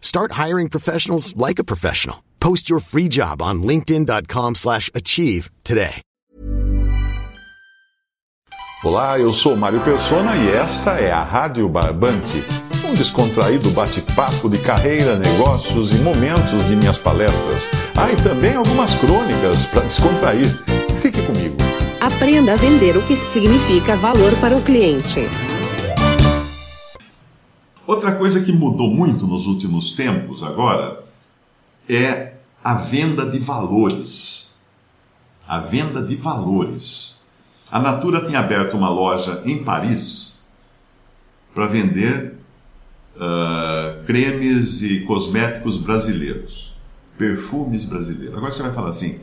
Start hiring professionals like a professional. Post your free job on linkedin.com/achieve slash achieve today. Olá, eu sou Mário Persona e esta é a Rádio Barbante, um descontraído bate-papo de carreira, negócios e momentos de minhas palestras. Ah, e também algumas crônicas para descontrair. Fique comigo. Aprenda a vender o que significa valor para o cliente. Outra coisa que mudou muito nos últimos tempos agora é a venda de valores. A venda de valores. A Natura tem aberto uma loja em Paris para vender uh, cremes e cosméticos brasileiros, perfumes brasileiros. Agora você vai falar assim: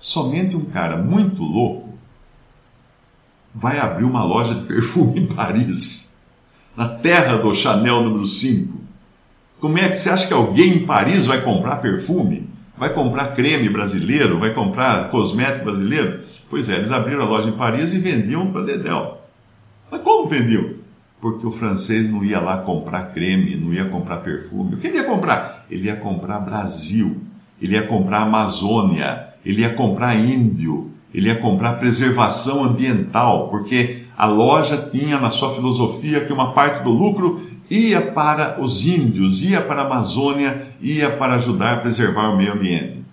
somente um cara muito louco vai abrir uma loja de perfume em Paris, na terra do Chanel número 5. Como é que você acha que alguém em Paris vai comprar perfume? Vai comprar creme brasileiro? Vai comprar cosmético brasileiro? Pois é, eles abriram a loja em Paris e vendiam para Dedéu. Mas como vendiam? Porque o francês não ia lá comprar creme, não ia comprar perfume. O que ele ia comprar? Ele ia comprar Brasil, ele ia comprar Amazônia, ele ia comprar índio, ele ia comprar preservação ambiental, porque a loja tinha na sua filosofia que uma parte do lucro ia para os índios, ia para a Amazônia, ia para ajudar a preservar o meio ambiente.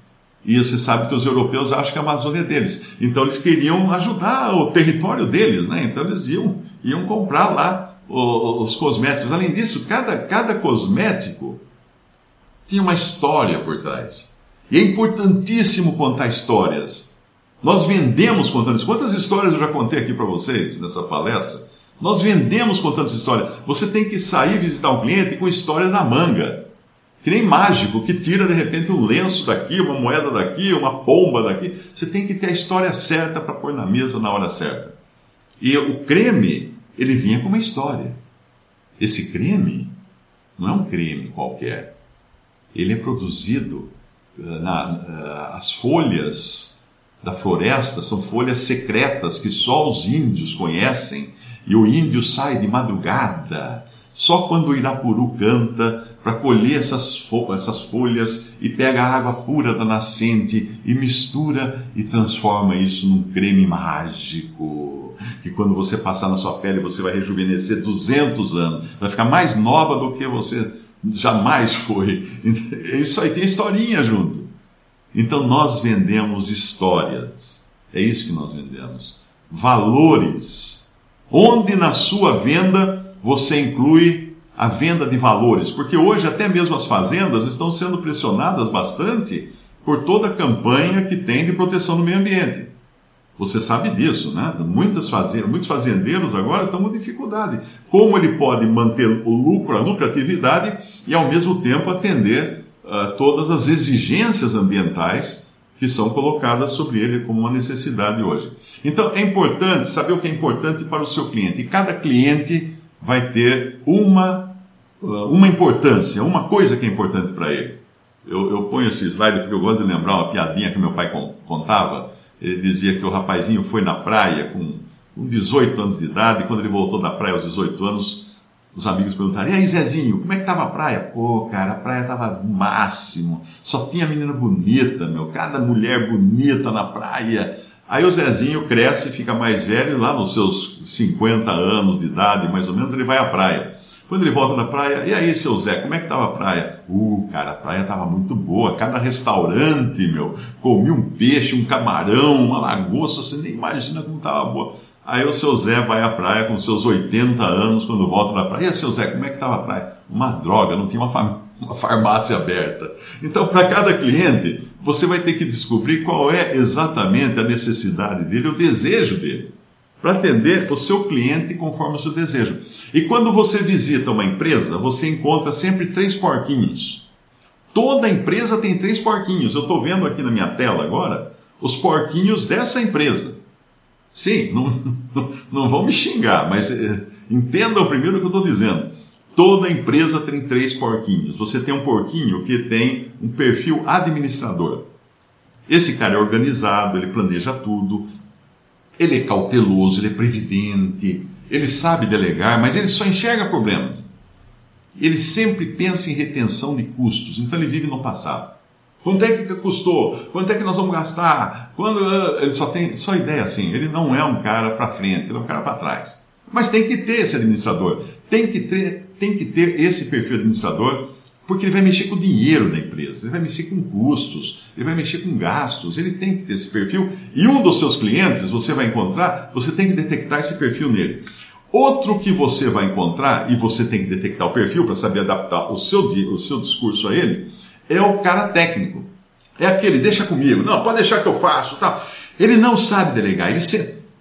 E você sabe que os europeus acham que a Amazônia é deles. Então eles queriam ajudar o território deles, né? Então eles iam, iam comprar lá os, os cosméticos. Além disso, cada, cada cosmético tinha uma história por trás. E é importantíssimo contar histórias. Nós vendemos contando isso. Quantas histórias eu já contei aqui para vocês nessa palestra? Nós vendemos contando essa história. Você tem que sair visitar um cliente com história na manga. Que nem mágico, que tira de repente um lenço daqui, uma moeda daqui, uma pomba daqui. Você tem que ter a história certa para pôr na mesa na hora certa. E o creme, ele vinha com uma história. Esse creme não é um creme qualquer. Ele é produzido uh, na, uh, as folhas da floresta são folhas secretas que só os índios conhecem, e o índio sai de madrugada, só quando o Irapuru canta, para colher essas, fo essas folhas e pega a água pura da nascente e mistura e transforma isso num creme mágico. Que quando você passar na sua pele você vai rejuvenescer 200 anos, vai ficar mais nova do que você jamais foi. Isso aí tem historinha junto. Então nós vendemos histórias. É isso que nós vendemos. Valores. Onde na sua venda você inclui a venda de valores? Porque hoje até mesmo as fazendas estão sendo pressionadas bastante por toda a campanha que tem de proteção do meio ambiente. Você sabe disso, né? Muitas fazendas, muitos fazendeiros agora estão com dificuldade. Como ele pode manter o lucro, a lucratividade e ao mesmo tempo atender uh, todas as exigências ambientais que são colocadas sobre ele como uma necessidade hoje. Então é importante saber o que é importante para o seu cliente. E cada cliente vai ter uma, uh, uma importância, uma coisa que é importante para ele. Eu, eu, ponho esse slide porque eu gosto de lembrar uma piadinha que meu pai contava. Ele dizia que o rapazinho foi na praia com 18 anos de idade, e quando ele voltou da praia aos 18 anos, os amigos perguntaram: E aí, Zezinho, como é que tava a praia? Pô, cara, a praia tava máximo. Só tinha menina bonita, meu. Cada mulher bonita na praia. Aí o Zezinho cresce, fica mais velho, lá nos seus 50 anos de idade, mais ou menos, ele vai à praia. Quando ele volta da praia, e aí, seu Zé, como é que estava a praia? Uh, cara, a praia estava muito boa. Cada restaurante, meu, comi um peixe, um camarão, uma lagosta, você nem imagina como estava boa. Aí o seu Zé vai à praia com seus 80 anos, quando volta da praia. E seu Zé, como é que estava a praia? Uma droga, não tinha uma, fam uma farmácia aberta. Então, para cada cliente, você vai ter que descobrir qual é exatamente a necessidade dele, o desejo dele para atender o seu cliente conforme o seu desejo. E quando você visita uma empresa, você encontra sempre três porquinhos. Toda empresa tem três porquinhos. Eu estou vendo aqui na minha tela agora os porquinhos dessa empresa. Sim, não, não, vão me xingar, mas é, entendam primeiro o que eu estou dizendo. Toda empresa tem três porquinhos. Você tem um porquinho que tem um perfil administrador. Esse cara é organizado, ele planeja tudo, ele é cauteloso, ele é previdente, ele sabe delegar, mas ele só enxerga problemas. Ele sempre pensa em retenção de custos, então ele vive no passado. Quanto é que custou? Quanto é que nós vamos gastar? Quando ah, ele só tem só ideia assim. Ele não é um cara para frente, ele é um cara para trás. Mas tem que ter esse administrador, tem que ter, tem que ter esse perfil administrador porque ele vai mexer com o dinheiro da empresa, ele vai mexer com custos, ele vai mexer com gastos, ele tem que ter esse perfil. E um dos seus clientes, você vai encontrar, você tem que detectar esse perfil nele. Outro que você vai encontrar, e você tem que detectar o perfil para saber adaptar o seu, o seu discurso a ele, é o cara técnico. É aquele, deixa comigo, não, pode deixar que eu faço. Tal. Ele não sabe delegar, ele,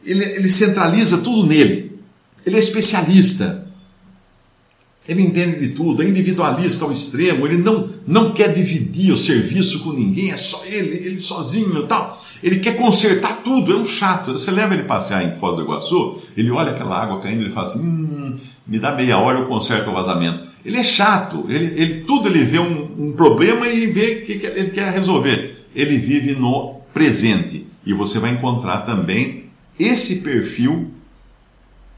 ele, ele centraliza tudo nele. Ele é especialista. Ele entende de tudo, é individualista ao extremo, ele não, não quer dividir o serviço com ninguém, é só ele, ele sozinho tal. Ele quer consertar tudo, é um chato. Você leva ele passear em Foz do Iguaçu, ele olha aquela água caindo e fala assim: hum, me dá meia hora, eu conserto o vazamento. Ele é chato, ele, ele tudo ele vê um, um problema e vê que, que ele quer resolver. Ele vive no presente. E você vai encontrar também esse perfil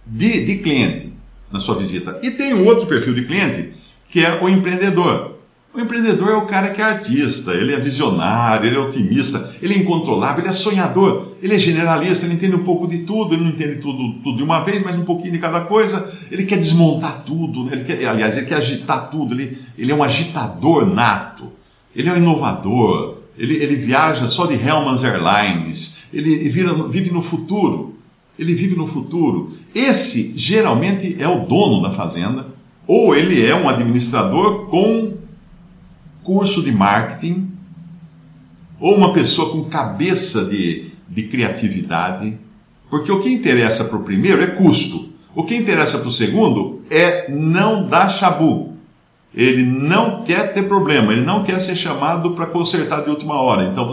de, de cliente na sua visita. E tem um outro perfil de cliente, que é o empreendedor. O empreendedor é o cara que é artista, ele é visionário, ele é otimista, ele é incontrolável, ele é sonhador, ele é generalista, ele entende um pouco de tudo, ele não entende tudo, tudo de uma vez, mas um pouquinho de cada coisa, ele quer desmontar tudo, né? ele quer, aliás, ele quer agitar tudo, ele, ele é um agitador nato, ele é um inovador, ele, ele viaja só de Hellman's Airlines, ele vira, vive no futuro, ele vive no futuro. Esse geralmente é o dono da fazenda, ou ele é um administrador com curso de marketing, ou uma pessoa com cabeça de, de criatividade. Porque o que interessa para o primeiro é custo. O que interessa para o segundo é não dar chabu. Ele não quer ter problema, ele não quer ser chamado para consertar de última hora. Então,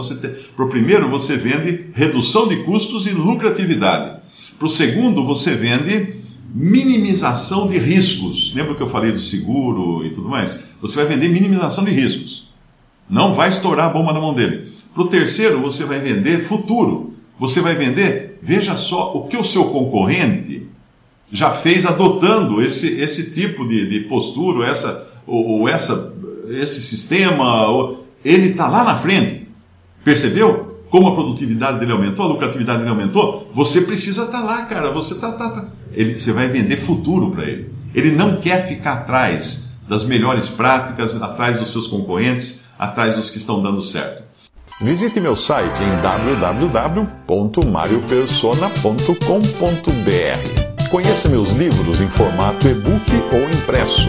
para o primeiro, você vende redução de custos e lucratividade. Para o segundo, você vende minimização de riscos. Lembra que eu falei do seguro e tudo mais? Você vai vender minimização de riscos. Não vai estourar a bomba na mão dele. Para o terceiro, você vai vender futuro. Você vai vender, veja só, o que o seu concorrente já fez adotando esse, esse tipo de, de postura, essa, ou, ou essa, esse sistema. Ou, ele está lá na frente. Percebeu? Como a produtividade dele aumentou, a lucratividade dele aumentou, você precisa estar tá lá, cara. Você tá, tá, tá. Ele, você vai vender futuro para ele. Ele não quer ficar atrás das melhores práticas, atrás dos seus concorrentes, atrás dos que estão dando certo. Visite meu site em www.mariopersona.com.br. Conheça meus livros em formato e-book ou impresso.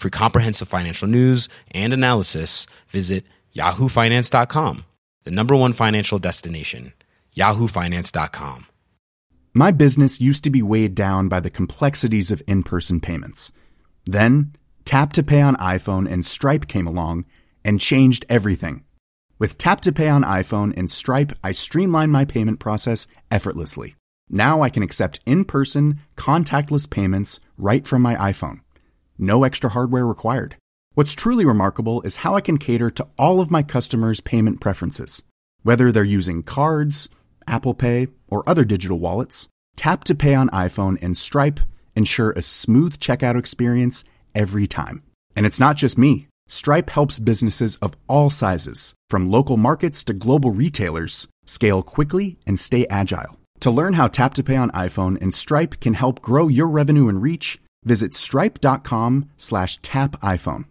For comprehensive financial news and analysis, visit yahoofinance.com, the number one financial destination, yahoofinance.com. My business used to be weighed down by the complexities of in person payments. Then, Tap to Pay on iPhone and Stripe came along and changed everything. With Tap to Pay on iPhone and Stripe, I streamlined my payment process effortlessly. Now I can accept in person, contactless payments right from my iPhone. No extra hardware required. What's truly remarkable is how I can cater to all of my customers' payment preferences. Whether they're using cards, Apple Pay, or other digital wallets, Tap to Pay on iPhone and Stripe ensure a smooth checkout experience every time. And it's not just me. Stripe helps businesses of all sizes, from local markets to global retailers, scale quickly and stay agile. To learn how Tap to Pay on iPhone and Stripe can help grow your revenue and reach, visit stripe.com slash tap iPhone.